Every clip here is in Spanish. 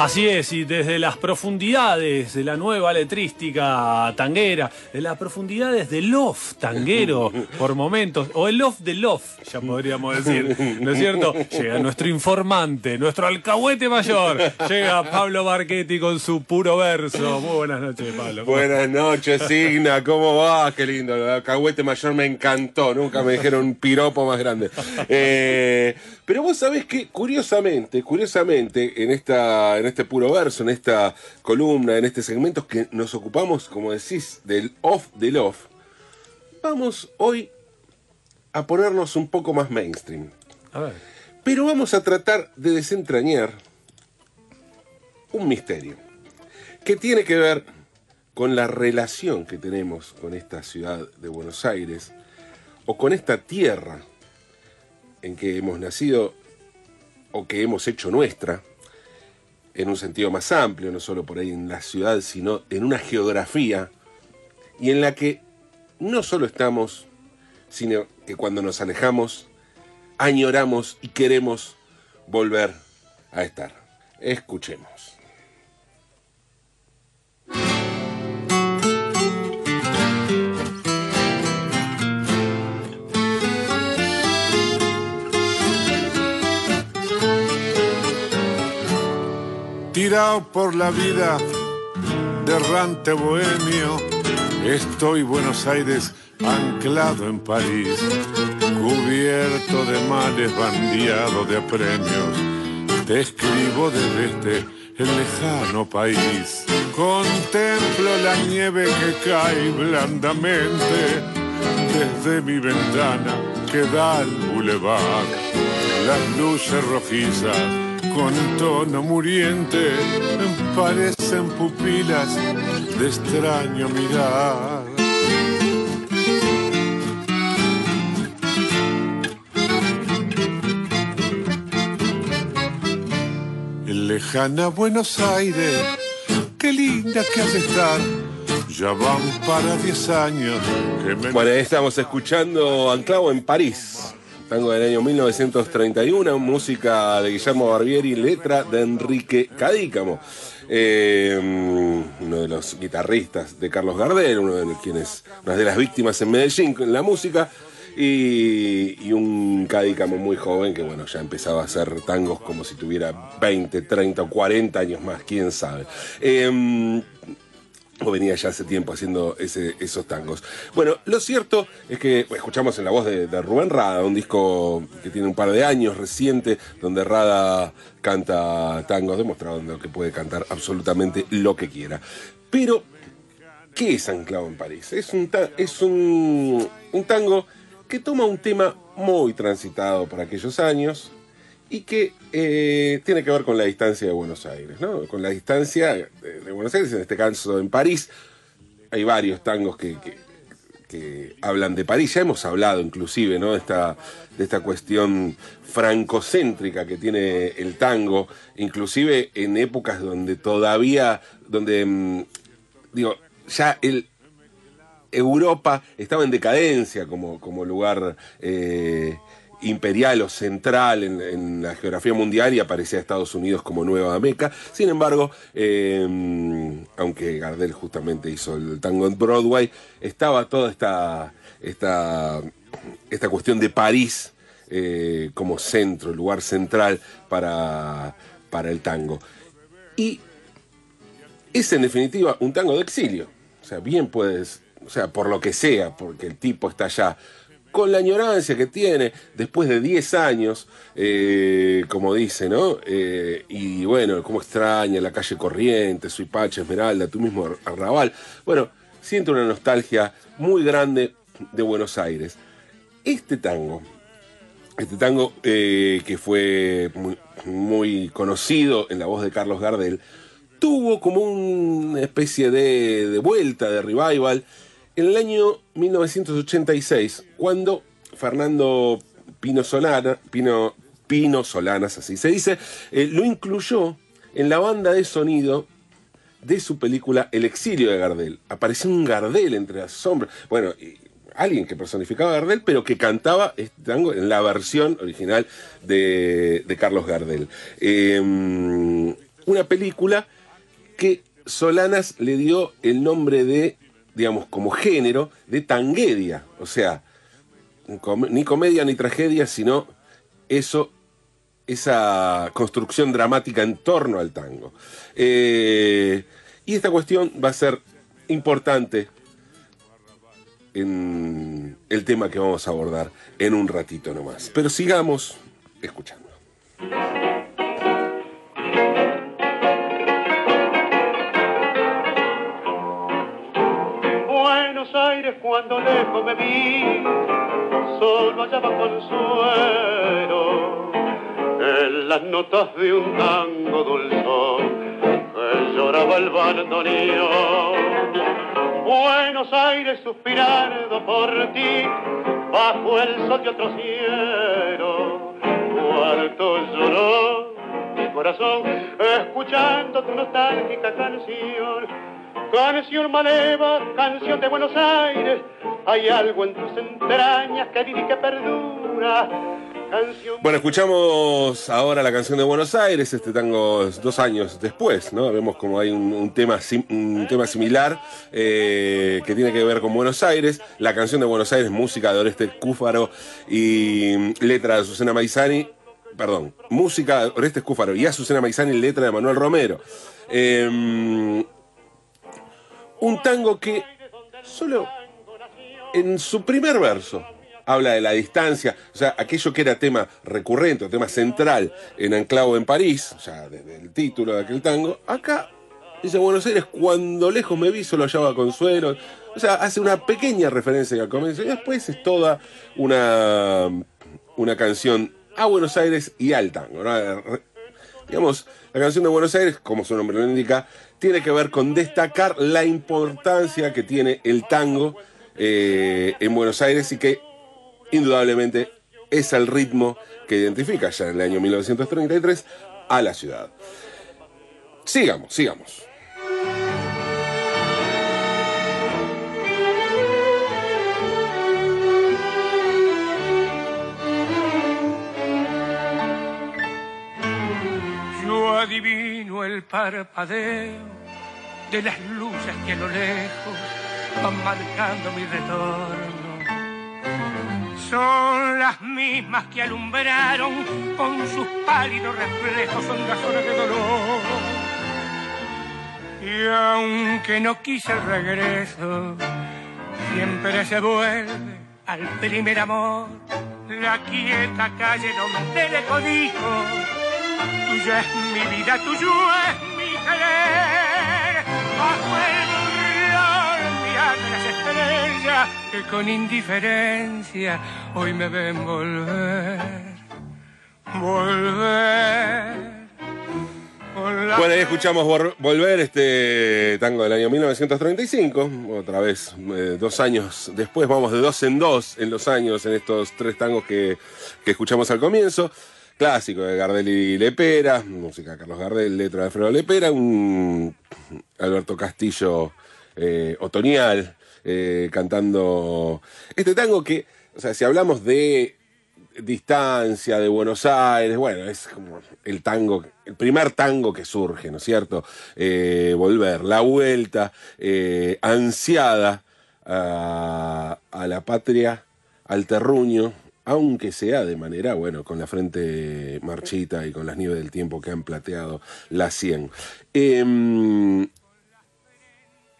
Así es, y desde las profundidades de la nueva letrística tanguera, de las profundidades del love tanguero por momentos, o el love de love, ya podríamos decir, ¿no es cierto? Llega nuestro informante, nuestro alcahuete mayor, llega Pablo Marchetti con su puro verso. Muy buenas noches, Pablo. Buenas noches, Signa, ¿cómo va? Qué lindo, el alcahuete mayor me encantó, nunca me dijeron un piropo más grande. Eh, pero vos sabés que, curiosamente, curiosamente, en esta este puro verso, en esta columna, en este segmento que nos ocupamos, como decís, del off del off, vamos hoy a ponernos un poco más mainstream. A ver. Pero vamos a tratar de desentrañar un misterio que tiene que ver con la relación que tenemos con esta ciudad de Buenos Aires o con esta tierra en que hemos nacido o que hemos hecho nuestra en un sentido más amplio, no solo por ahí en la ciudad, sino en una geografía y en la que no solo estamos, sino que cuando nos alejamos, añoramos y queremos volver a estar. Escuchemos. Tirado por la vida, derrante bohemio, estoy Buenos Aires anclado en París, cubierto de males, bandeado de premios, te escribo desde este lejano país, contemplo la nieve que cae blandamente desde mi ventana que da al bulevar, las luces rojizas con tono muriente parecen pupilas de extraño mirar. En lejana Buenos Aires, qué linda que has de estar. Ya van para 10 años que me... Bueno, estamos escuchando Anclavo en París. Tango del año 1931, música de Guillermo Barbieri, letra de Enrique Cadícamo. Eh, uno de los guitarristas de Carlos Gardel, uno de quienes, una de las víctimas en Medellín en la música. Y, un Cadícamo muy joven que bueno, ya empezaba a hacer tangos como si tuviera 20, 30 o 40 años más, quién sabe. Eh, o venía ya hace tiempo haciendo esos tangos. Bueno, lo cierto es que escuchamos en la voz de, de, Rubén Rada, un disco que tiene un par de años reciente, donde Rada canta tangos, demostrando que puede cantar absolutamente lo que quiera. Pero, ¿qué es Anclado en París? Es un, es un, un tango que toma un tema muy transitado por aquellos años, y que eh, tiene que ver con la distancia de Buenos Aires, ¿no? Con la distancia de, Buenos Aires, en este caso en París. Hay varios tangos que, que, hablan de París, ya hemos hablado inclusive, ¿no? Esta, de esta cuestión francocéntrica que tiene el tango, inclusive en épocas donde todavía, donde, mmm, digo, ya el, Europa estaba en decadencia como, como lugar... Eh, imperial o central en, la geografía mundial y aparecía Estados Unidos como nueva meca. Sin embargo, eh, aunque Gardel justamente hizo el tango en Broadway, estaba toda esta, esta, esta cuestión de París eh, como centro, lugar central para, para el tango. Y es en definitiva un tango de exilio. O sea, bien puedes, o sea, por lo que sea, porque el tipo está allá con la añorancia que tiene después de 10 años, eh, como dice, ¿no? Eh, y bueno, cómo extraña la calle Corriente, Suipacha, Esmeralda, tú mismo Arrabal. Bueno, siento una nostalgia muy grande de Buenos Aires. Este tango Este tango eh, que fue muy, conocido en la voz de Carlos Gardel, tuvo como una especie de, de vuelta, de revival, en el año 1986, cuando Fernando Pino Solana, Pino, Pino Solanas, así se dice, eh, lo incluyó en la banda de sonido de su película El exilio de Gardel. Apareció un Gardel entre las sombras. Bueno, alguien que personificaba a Gardel, pero que cantaba este tango en la versión original de, Carlos Gardel. Eh, una película que Solanas le dio el nombre de, digamos, como género, de tanguedia. O sea, ni comedia ni tragedia, sino eso, esa construcción dramática en torno al tango. Eh, y esta cuestión va a ser importante en el tema que vamos a abordar en un ratito nomás. Pero sigamos escuchando. Buenos Aires cuando lejos me vi, solo hallaba consuelo en las notas de un tango dulzón lloraba el bandoneón. Buenos Aires suspirando por ti, bajo el sol de otro cielo, cuarto lloró mi corazón, escuchando tu nostálgica canción. Canción maleva, canción de Buenos Aires, hay algo en tus entrañas que vive y que perdura. Bueno, escuchamos ahora la canción de Buenos Aires, este tango es dos años después, ¿no? Vemos como hay un, tema, un tema similar eh, que tiene que ver con Buenos Aires. La canción de Buenos Aires, música de Oreste Cúfaro y mm, letra de Azucena Maizani. Perdón, música de Oreste Cúfaro y Azucena Maizani, letra de Manuel Romero. Eh, un tango que solo en su primer verso habla de la distancia, o sea, aquello que era tema recurrente o tema central en Anclavo en París, o sea, desde el título de aquel tango, acá dice Buenos Aires, cuando lejos me vi solo hallaba consuelo, o sea, hace una pequeña referencia al comienzo y después es toda una, una canción a Buenos Aires y al tango, ¿no? Digamos, la canción de Buenos Aires, como su nombre lo indica, tiene que ver con destacar la importancia que tiene el tango eh, en Buenos Aires y que indudablemente es el ritmo que identifica ya en el año 1933 a la ciudad. Sigamos, sigamos. Parpadeo de las luces que a lo lejos van marcando mi retorno. Son las mismas que alumbraron con sus pálidos reflejos hondas horas de dolor. Y aunque no quise el regreso, siempre se vuelve al primer amor. La quieta calle donde le codijo Tuya es mi vida, tuyo es mi querer. Bajo el burlón mirar de las estrellas que con indiferencia hoy me ven volver. Volver. Bueno, ahí escuchamos Volver, este tango del año 1935, otra vez, eh, dos años después, vamos de dos en dos en los años, en estos tres tangos que, que escuchamos al comienzo. Clásico de Gardel y Lepera, música de Carlos Gardel, letra de Alfredo Lepera, un Alberto Castillo eh, otoñal, eh, cantando este tango que, o sea, si hablamos de distancia de Buenos Aires, bueno, es como el tango, el primer tango que surge, ¿no es cierto? Eh, volver, la vuelta eh, ansiada a, a la patria, al terruño, aunque sea de manera, bueno, con la frente marchita y con las nieves del tiempo que han plateado la 100. Em,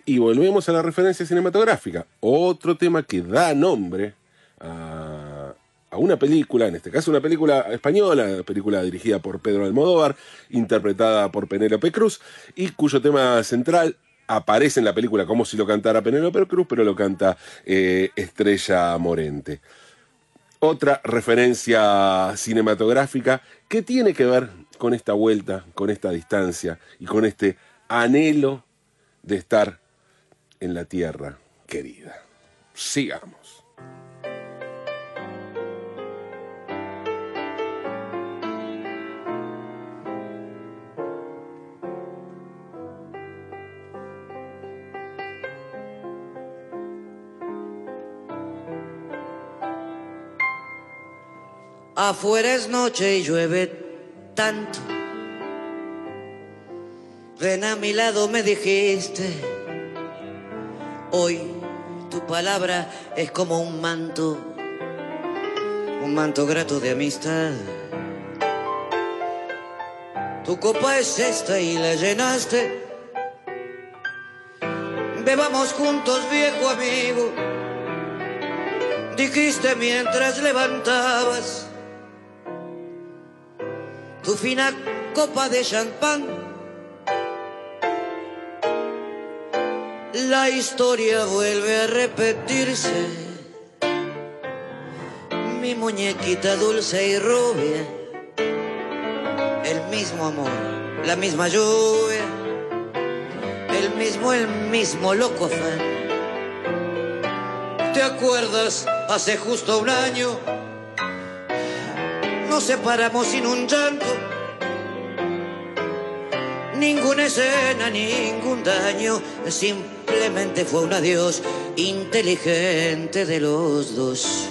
y volvemos a la referencia cinematográfica. Otro tema que da nombre a, una película, en este caso una película española, película dirigida por Pedro Almodóvar, interpretada por Penélope Cruz, y cuyo tema central aparece en la película como si lo cantara Penélope Cruz, pero lo canta eh, Estrella Morente. Otra referencia cinematográfica que tiene que ver con esta vuelta, con esta distancia y con este anhelo de estar en la tierra querida. Sigamos. Afuera es noche y llueve tanto. Ven a mi lado, me dijiste. Hoy tu palabra es como un manto, un manto grato de amistad. Tu copa es esta y la llenaste. Bebamos juntos, viejo amigo. Dijiste mientras levantabas fina copa de champán. La historia vuelve a repetirse. Mi muñequita dulce y rubia. El mismo amor, la misma lluvia. El mismo, el mismo loco afán. ¿Te acuerdas hace justo un año? nos separamos sin un llanto. Ninguna escena, ningún daño, simplemente fue un adiós inteligente de los dos.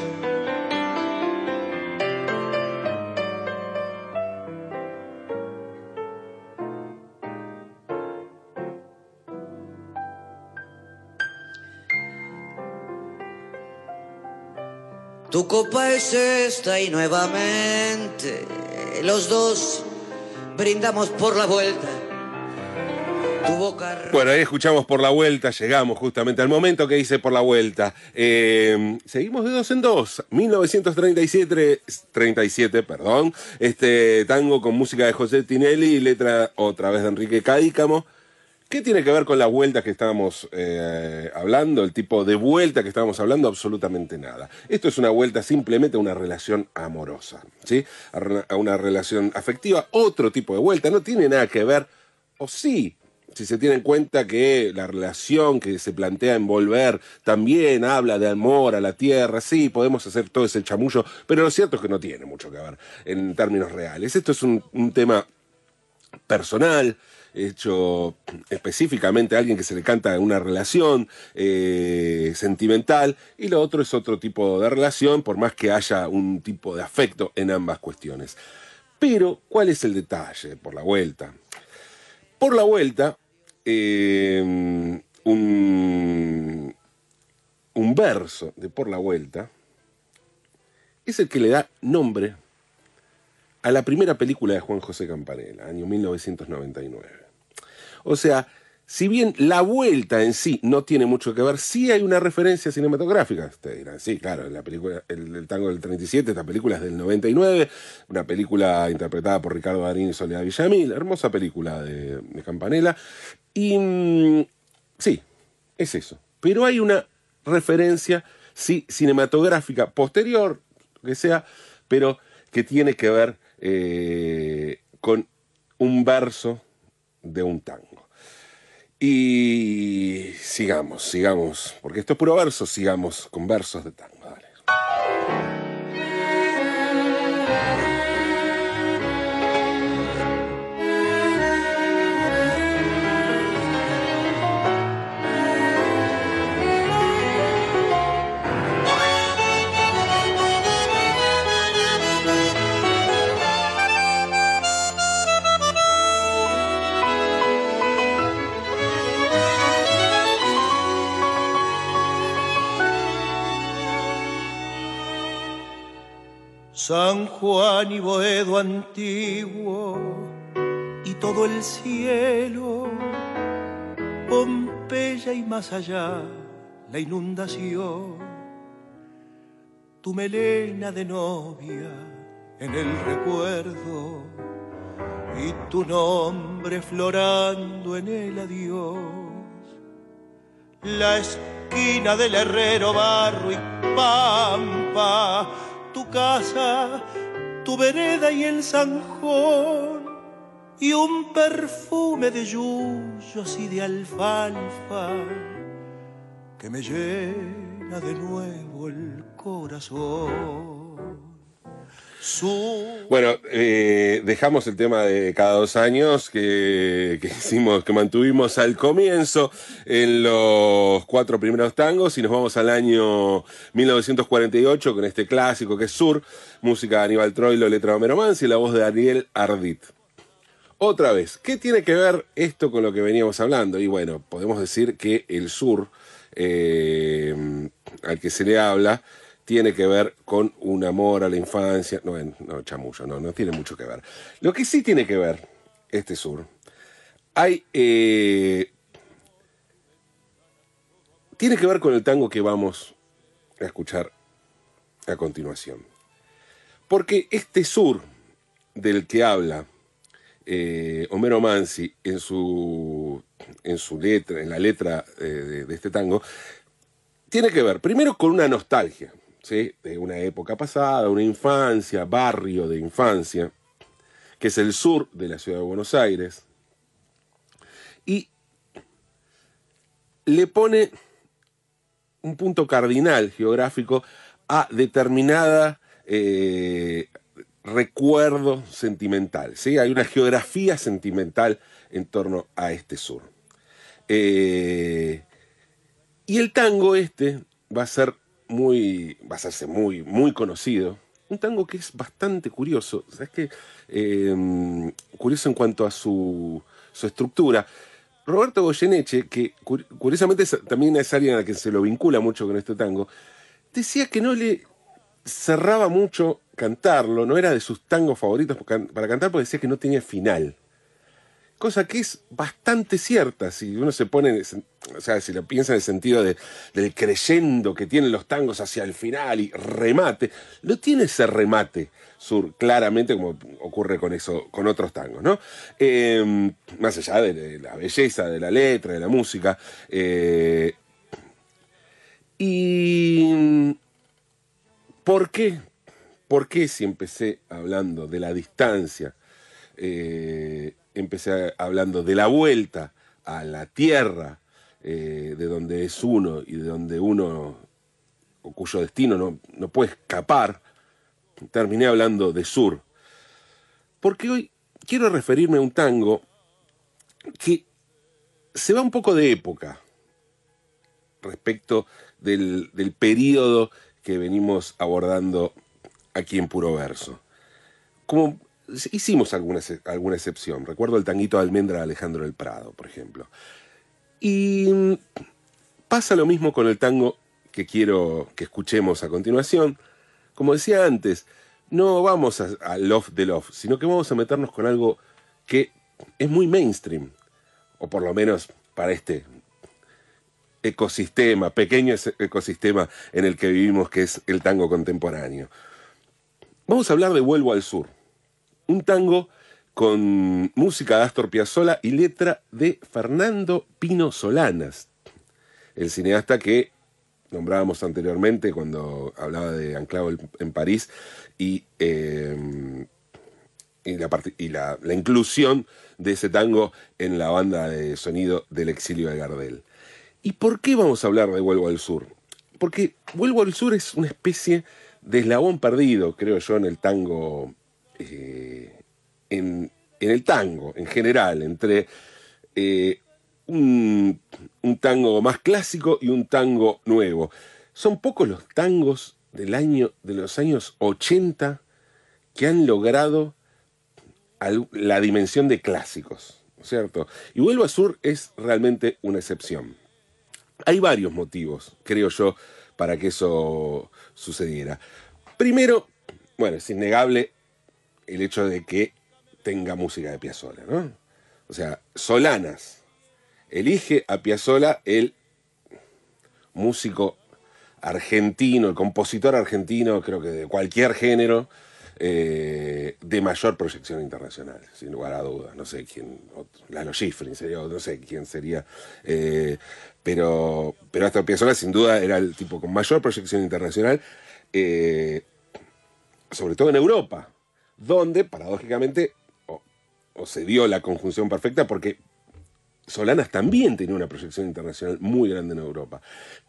Tu copa es esta y nuevamente los dos brindamos por la vuelta. Bueno, ahí escuchamos por la vuelta, llegamos justamente al momento que hice por la vuelta. Eh, seguimos de dos en dos. 1937, 37, perdón. Este tango con música de José Tinelli y letra otra vez de Enrique Cadícamo. ¿Qué tiene que ver con la vuelta que estábamos eh, hablando, el tipo de vuelta que estábamos hablando? Absolutamente nada. Esto es una vuelta simplemente a una relación amorosa, ¿sí? A una relación afectiva, otro tipo de vuelta, no tiene nada que ver, o sí, si se tiene en cuenta que la relación que se plantea en volver también habla de amor a la tierra, sí, podemos hacer todo ese chamullo, pero lo cierto es que no tiene mucho que ver en términos reales. Esto es un, tema personal, hecho específicamente a alguien que se le canta una relación eh, sentimental, y lo otro es otro tipo de relación, por más que haya un tipo de afecto en ambas cuestiones. Pero, ¿cuál es el detalle por la vuelta? Por la vuelta, eh, un, un verso de Por la vuelta es el que le da nombre a la primera película de Juan José Campanella, año 1999. O sea, si bien la vuelta en sí no tiene mucho que ver, sí hay una referencia cinematográfica. Sí, claro, la película, el, tango del 37, esta película es del 99, una película interpretada por Ricardo Darín y Soledad Villamil, hermosa película de, de Campanella. Y mm, sí, es eso. Pero hay una referencia, sí, cinematográfica posterior, que sea, pero que tiene que ver eh, con un verso de un tango. Y sigamos, sigamos, porque esto es puro verso, sigamos con versos de tango. San Juan y Boedo antiguo y todo el cielo, Pompeya y más allá la inundación, tu melena de novia en el recuerdo y tu nombre florando en el adiós, la esquina del herrero barro y pampa tu casa, tu vereda y el zanjón, y un perfume de yuyos y de alfalfa que me llena de nuevo el corazón. Bueno, eh, dejamos el tema de cada dos años que, hicimos, que mantuvimos al comienzo en los cuatro primeros tangos y nos vamos al año 1948 con este clásico que es Sur, música de Aníbal Troilo, letra de Homero y la voz de Ariel Ardit. Otra vez, ¿qué tiene que ver esto con lo que veníamos hablando? Y bueno, podemos decir que el sur eh, al que se le habla tiene que ver con un amor a la infancia. No, no, chamullo, no, no tiene mucho que ver. Lo que sí tiene que ver este sur, hay... eh, tiene que ver con el tango que vamos a escuchar a continuación. Porque este sur del que habla eh, Homero Mansi en su, en su letra, en la letra eh, de, de este tango, tiene que ver primero con una nostalgia, de una época pasada, una infancia, barrio de infancia, que es el sur de la ciudad de Buenos Aires, y le pone un punto cardinal geográfico a determinada eh, recuerdo sentimental. ¿sí? Hay una geografía sentimental en torno a este sur. Eh, y el tango este va a ser muy, va a muy, muy conocido. Un tango que es bastante curioso, ¿sabes qué? Eh, curioso en cuanto a su, su estructura. Roberto Goyeneche, que cur- curiosamente también es alguien a la que se lo vincula mucho con este tango, decía que no le cerraba mucho cantarlo, no era de sus tangos favoritos para cantar porque decía que no tenía final. Cosa que es bastante cierta, si uno se pone, o sea, si lo piensa en el sentido de, del creyendo que tienen los tangos hacia el final y remate, no tiene ese remate sur, claramente como ocurre con eso, con otros tangos, ¿no? Eh, más allá de la belleza de la letra, de la música. eh, y ¿Por qué? ¿Por qué si empecé hablando de la distancia, eh, empecé hablando de la vuelta a la tierra, eh, de donde es uno y de donde uno, o cuyo destino no, no puede escapar, terminé hablando de sur? Porque hoy quiero referirme a un tango que se va un poco de época respecto del, del periodo que venimos abordando aquí en Puro Verso. Como hicimos alguna, alguna excepción, recuerdo el tanguito de almendra de Alejandro del Prado, por ejemplo. Y mm, pasa lo mismo con el tango que quiero que escuchemos a continuación. Como decía antes, no vamos a, a love de love, sino que vamos a meternos con algo que es muy mainstream, o por lo menos para este ecosistema, pequeño ecosistema en el que vivimos, que es el tango contemporáneo. Vamos a hablar de Vuelvo al Sur, un tango con música de Astor Piazzolla y letra de Fernando Pino Solanas, el cineasta que nombrábamos anteriormente cuando hablaba de Anclado en París y, y, la, parte- y la- la inclusión de ese tango en la banda de sonido del exilio de Gardel. ¿Y por qué vamos a hablar de Vuelvo al Sur? Porque Vuelvo al Sur es una especie de eslabón perdido, creo yo, en el tango, eh, en, el tango en general, entre eh, un, un tango más clásico y un tango nuevo. Son pocos los tangos del año, de los años 80 que han logrado la dimensión de clásicos, ¿no es ¿cierto? Y Vuelvo al Sur es realmente una excepción. Hay varios motivos, creo yo, para que eso sucediera. Primero, bueno, es innegable el hecho de que tenga música de Piazzolla, ¿no? O sea, Solanas elige a Piazzolla el músico argentino, el compositor argentino, creo que de cualquier género, eh, de mayor proyección internacional, sin lugar a dudas. No sé quién, Lalo Schifrin sería, no sé quién sería, eh, pero, pero hasta Piazzolla sin duda era el tipo con mayor proyección internacional. eh, sobre todo en Europa, donde paradójicamente o, se dio la conjunción perfecta porque Solanas también tenía una proyección internacional muy grande en Europa.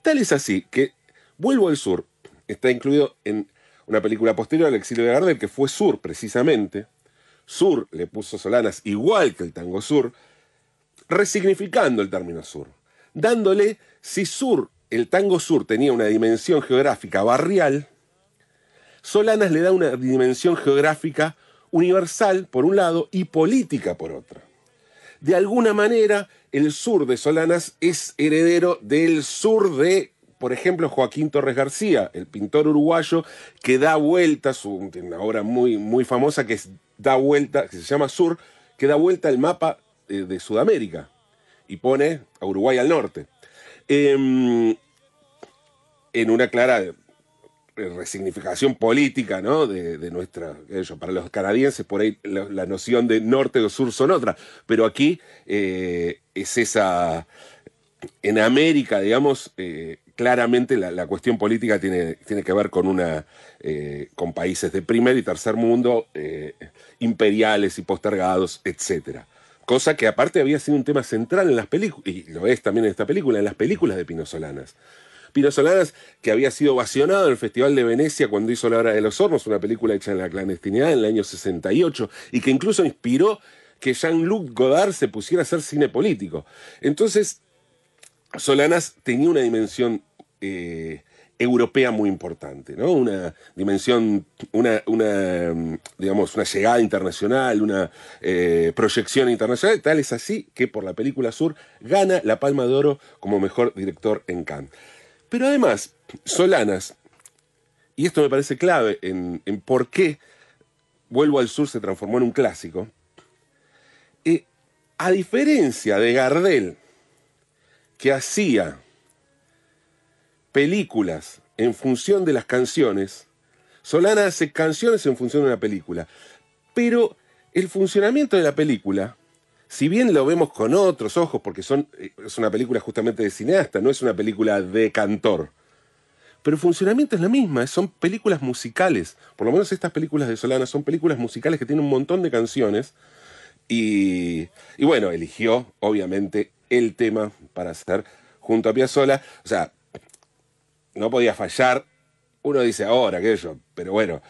Tal es así que Vuelvo al Sur está incluido en una película posterior al exilio de Gardel, que fue Sur precisamente. Sur le puso Solanas igual que el tango Sur, resignificando el término Sur, dándole, si Sur, el tango Sur tenía una dimensión geográfica barrial, Solanas le da una dimensión geográfica universal por un lado y política por otra. De alguna manera, el sur de Solanas es heredero del sur de, por ejemplo, Joaquín Torres García, el pintor uruguayo que da vuelta, su, una obra muy, muy famosa que Da Vuelta, que se llama Sur, que da vuelta el mapa eh, de Sudamérica y pone a Uruguay al norte. Em, en una clara resignificación política, ¿no? De, nuestra, para los canadienses por ahí la, noción de norte o sur son otra, pero aquí eh, es esa, en América, digamos, eh, claramente la, cuestión política tiene, tiene que ver con una, eh, con países de primer y tercer mundo, eh, imperiales y postergados, etcétera. Cosa que aparte había sido un tema central en las películas, y lo es también en esta película, en las películas de Pino Solanas. Pino Solanas, que había sido ovacionado en el Festival de Venecia cuando hizo La Hora de los Hornos, una película hecha en la clandestinidad en el año 68, y que incluso inspiró que Jean-Luc Godard se pusiera a hacer cine político. Entonces, Solanas tenía una dimensión eh, europea muy importante, ¿no? Una dimensión, una, digamos, una llegada internacional, una eh, proyección internacional, tal es así que por la película Sur gana la Palma de Oro como mejor director en Cannes. Pero además, Solanas, y esto me parece clave en, en por qué Vuelvo al Sur se transformó en un clásico, eh, a diferencia de Gardel, que hacía películas en función de las canciones, Solana hace canciones en función de una película. Pero el funcionamiento de la película, si bien lo vemos con otros ojos, porque son, eh, es una película justamente de cineasta, no es una película de cantor, pero el funcionamiento es la misma, son películas musicales. Por lo menos estas películas de Solana son películas musicales que tienen un montón de canciones. Y, y bueno, eligió, obviamente, el tema para hacer junto a Piazzolla. O sea, no podía fallar. Uno dice ahora, aquello, pero bueno,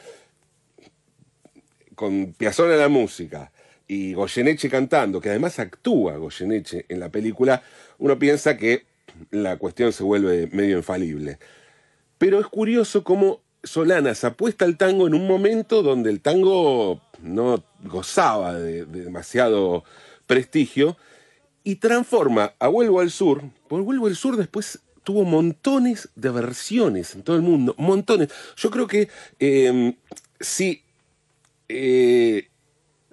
con Piazzolla en la música y Goyeneche cantando, que además actúa Goyeneche en la película, uno piensa que la cuestión se vuelve medio infalible. Pero es curioso cómo Solanas apuesta al tango en un momento donde el tango no gozaba de, de demasiado prestigio y transforma a Vuelvo al Sur, porque Vuelvo al Sur después tuvo montones de versiones en todo el mundo, montones. Yo creo que eh, si eh,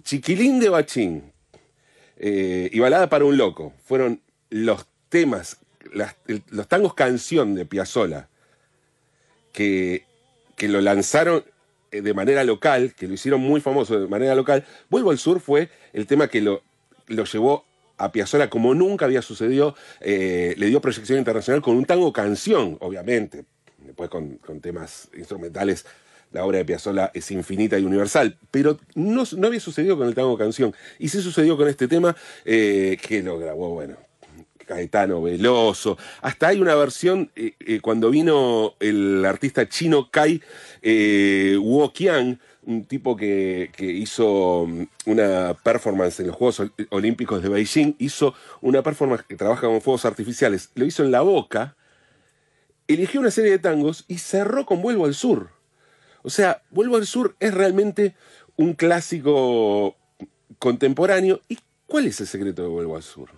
Chiquilín de Bachín eh, y Balada para un Loco fueron los temas, los tangos canción de Piazzolla que, que lo lanzaron eh, de manera local, que lo hicieron muy famoso de manera local, Vuelvo al Sur fue el tema que lo, lo llevó a Piazzolla como nunca había sucedido, eh, le dio proyección internacional con un tango canción, obviamente, después con, con temas instrumentales. La obra de Piazzolla es infinita y universal, pero no, había sucedido con el tango canción. Y sí sucedió con este tema eh, que lo grabó, bueno, Caetano Veloso. Hasta hay una versión eh, eh, cuando vino el artista chino Kai eh, un tipo que, que hizo mm, una performance en los Juegos Ol- Olímpicos de Beijing, hizo una performance que trabaja con fuegos artificiales, lo hizo en la boca, eligió una serie de tangos y cerró con Vuelvo al Sur. O sea, Vuelvo al Sur es realmente un clásico contemporáneo. ¿Y cuál es el secreto de Vuelvo al Sur?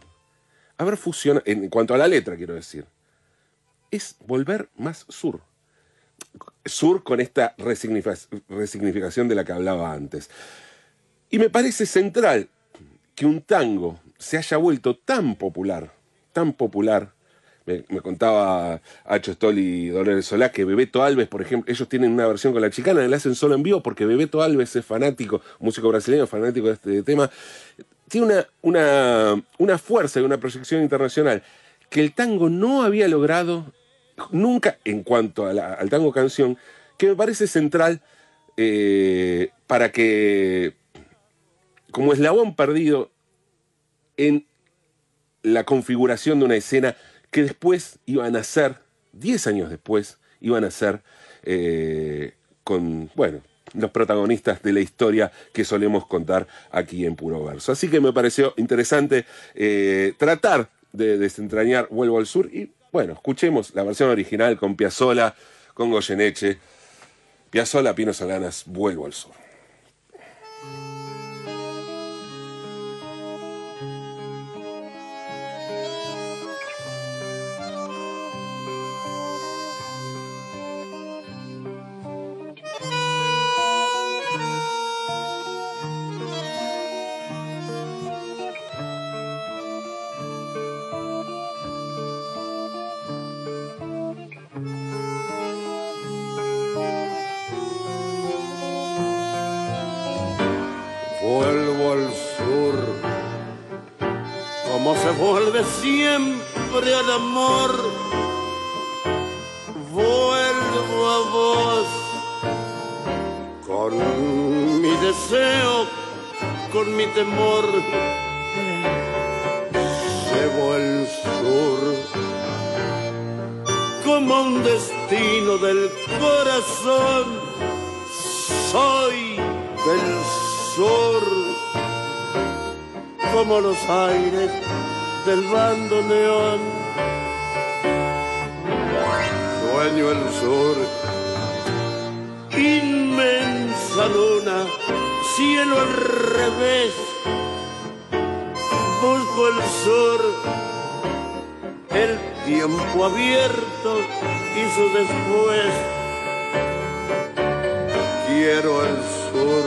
haber fusionado, en cuanto a la letra quiero decir, es volver más sur. Sur con esta resignificación de la que hablaba antes. Y me parece central que un tango se haya vuelto tan popular, tan popular. Me, contaba Hacho Stoll y Dolores Solá que Bebeto Alves, por ejemplo, ellos tienen una versión con la chicana, la hacen solo en vivo porque Bebeto Alves es fanático, músico brasileño, fanático de este tema. Tiene una, una, una fuerza y una proyección internacional que el tango no había logrado nunca en cuanto a la- al tango canción, que me parece central eh, para que, como eslabón perdido en la configuración de una escena que después iban a ser, 10 años después, iban a ser eh, con, bueno, los protagonistas de la historia que solemos contar aquí en Puro Verso. Así que me pareció interesante eh, tratar de desentrañar Vuelvo al Sur y, bueno, escuchemos la versión original con Piazzola, con Goyeneche. Piazzola, Pino Solanas, Vuelvo al Sur. Deseo, con mi temor. Llevo el sur, como un destino del corazón. Soy del sur, como los aires del bando neón. Sueño el sur, inmensa luna, cielo al revés. Busco el sur, el tiempo abierto y su después. Quiero el sur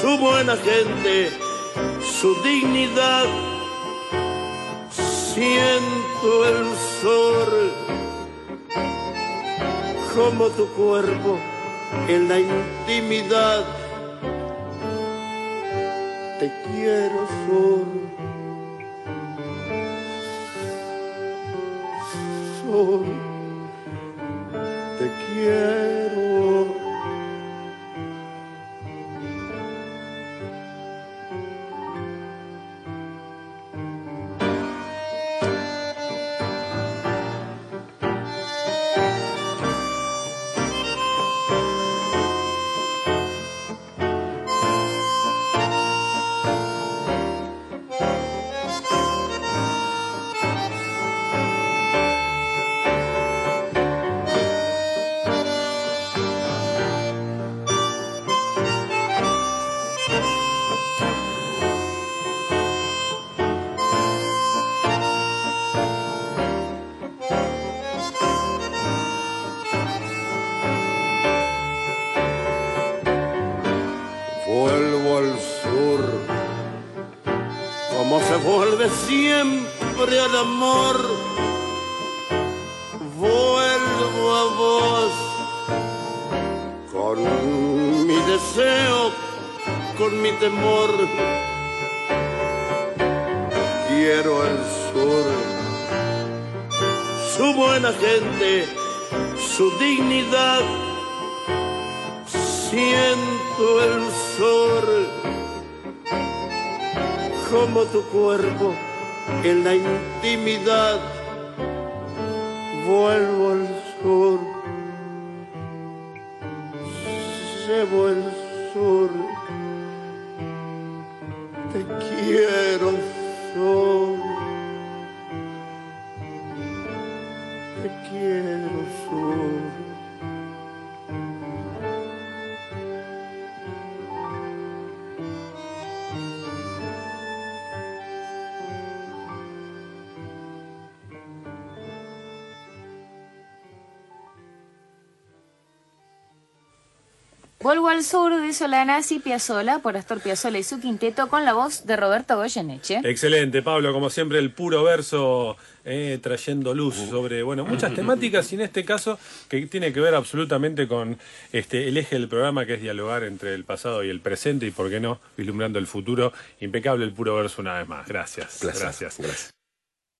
su buena gente, su dignidad. Siento el sol como tu cuerpo en la intimidad. Te quiero sur. Sur. Te quiero. Siempre al amor. Vuelvo a vos, con mi deseo, con mi temor. Quiero el sur, su buena gente, su dignidad siento el sol como tu cuerpo en la intimidad vuelvo al sur. Llevo el sur Vuelvo al sur de Solanas y Piazzola por Astor Piazzola y su quinteto con la voz de Roberto Goyeneche. Excelente, Pablo, como siempre el puro verso eh, trayendo luz sobre bueno muchas temáticas y en este caso que tiene que ver absolutamente con este el eje del programa que es dialogar entre el pasado y el presente y por qué no vislumbrando el futuro. Impecable el puro verso una vez más. Gracias. Gracias. Gracias.